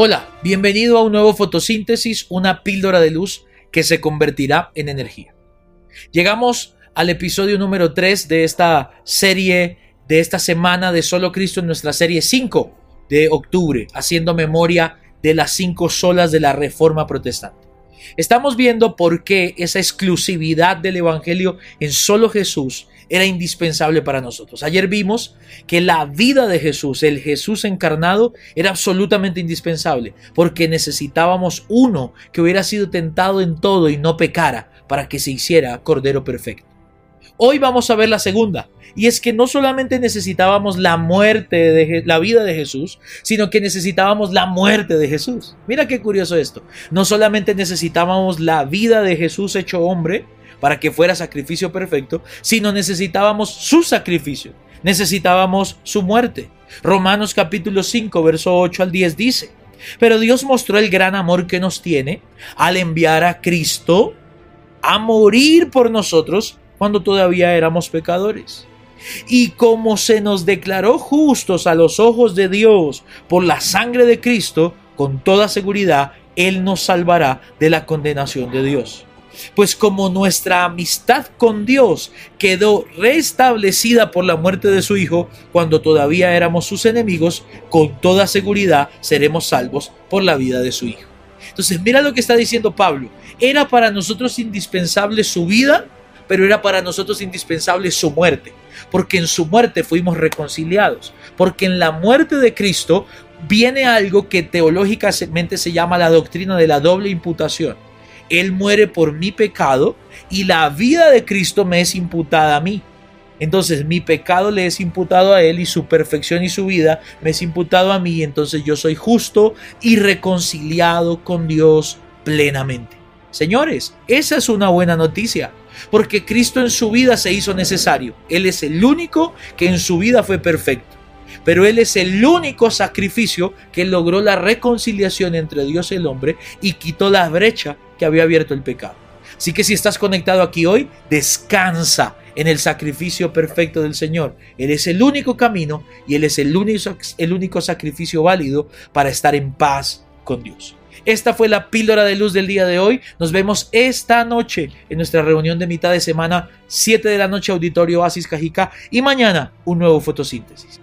Hola, bienvenido a un nuevo fotosíntesis, una píldora de luz que se convertirá en energía. Llegamos al episodio número 3 de esta serie, de esta semana de Solo Cristo en nuestra serie 5 de octubre, haciendo memoria de las cinco solas de la Reforma Protestante. Estamos viendo por qué esa exclusividad del Evangelio en solo Jesús era indispensable para nosotros. Ayer vimos que la vida de Jesús, el Jesús encarnado, era absolutamente indispensable, porque necesitábamos uno que hubiera sido tentado en todo y no pecara para que se hiciera Cordero Perfecto. Hoy vamos a ver la segunda, y es que no solamente necesitábamos la muerte de la vida de Jesús, sino que necesitábamos la muerte de Jesús. Mira qué curioso esto. No solamente necesitábamos la vida de Jesús hecho hombre para que fuera sacrificio perfecto, sino necesitábamos su sacrificio. Necesitábamos su muerte. Romanos capítulo 5, verso 8 al 10 dice, pero Dios mostró el gran amor que nos tiene al enviar a Cristo a morir por nosotros cuando todavía éramos pecadores. Y como se nos declaró justos a los ojos de Dios por la sangre de Cristo, con toda seguridad, Él nos salvará de la condenación de Dios. Pues como nuestra amistad con Dios quedó restablecida por la muerte de su Hijo cuando todavía éramos sus enemigos, con toda seguridad seremos salvos por la vida de su Hijo. Entonces mira lo que está diciendo Pablo. Era para nosotros indispensable su vida pero era para nosotros indispensable su muerte, porque en su muerte fuimos reconciliados, porque en la muerte de Cristo viene algo que teológicamente se llama la doctrina de la doble imputación. Él muere por mi pecado y la vida de Cristo me es imputada a mí. Entonces mi pecado le es imputado a Él y su perfección y su vida me es imputado a mí. Entonces yo soy justo y reconciliado con Dios plenamente. Señores, esa es una buena noticia porque Cristo en su vida se hizo necesario. Él es el único que en su vida fue perfecto. Pero Él es el único sacrificio que logró la reconciliación entre Dios y el hombre y quitó la brecha que había abierto el pecado. Así que si estás conectado aquí hoy, descansa en el sacrificio perfecto del Señor. Él es el único camino y Él es el único, el único sacrificio válido para estar en paz con Dios. Esta fue la píldora de luz del día de hoy. Nos vemos esta noche en nuestra reunión de mitad de semana, 7 de la noche, Auditorio Oasis Cajica, y mañana un nuevo fotosíntesis.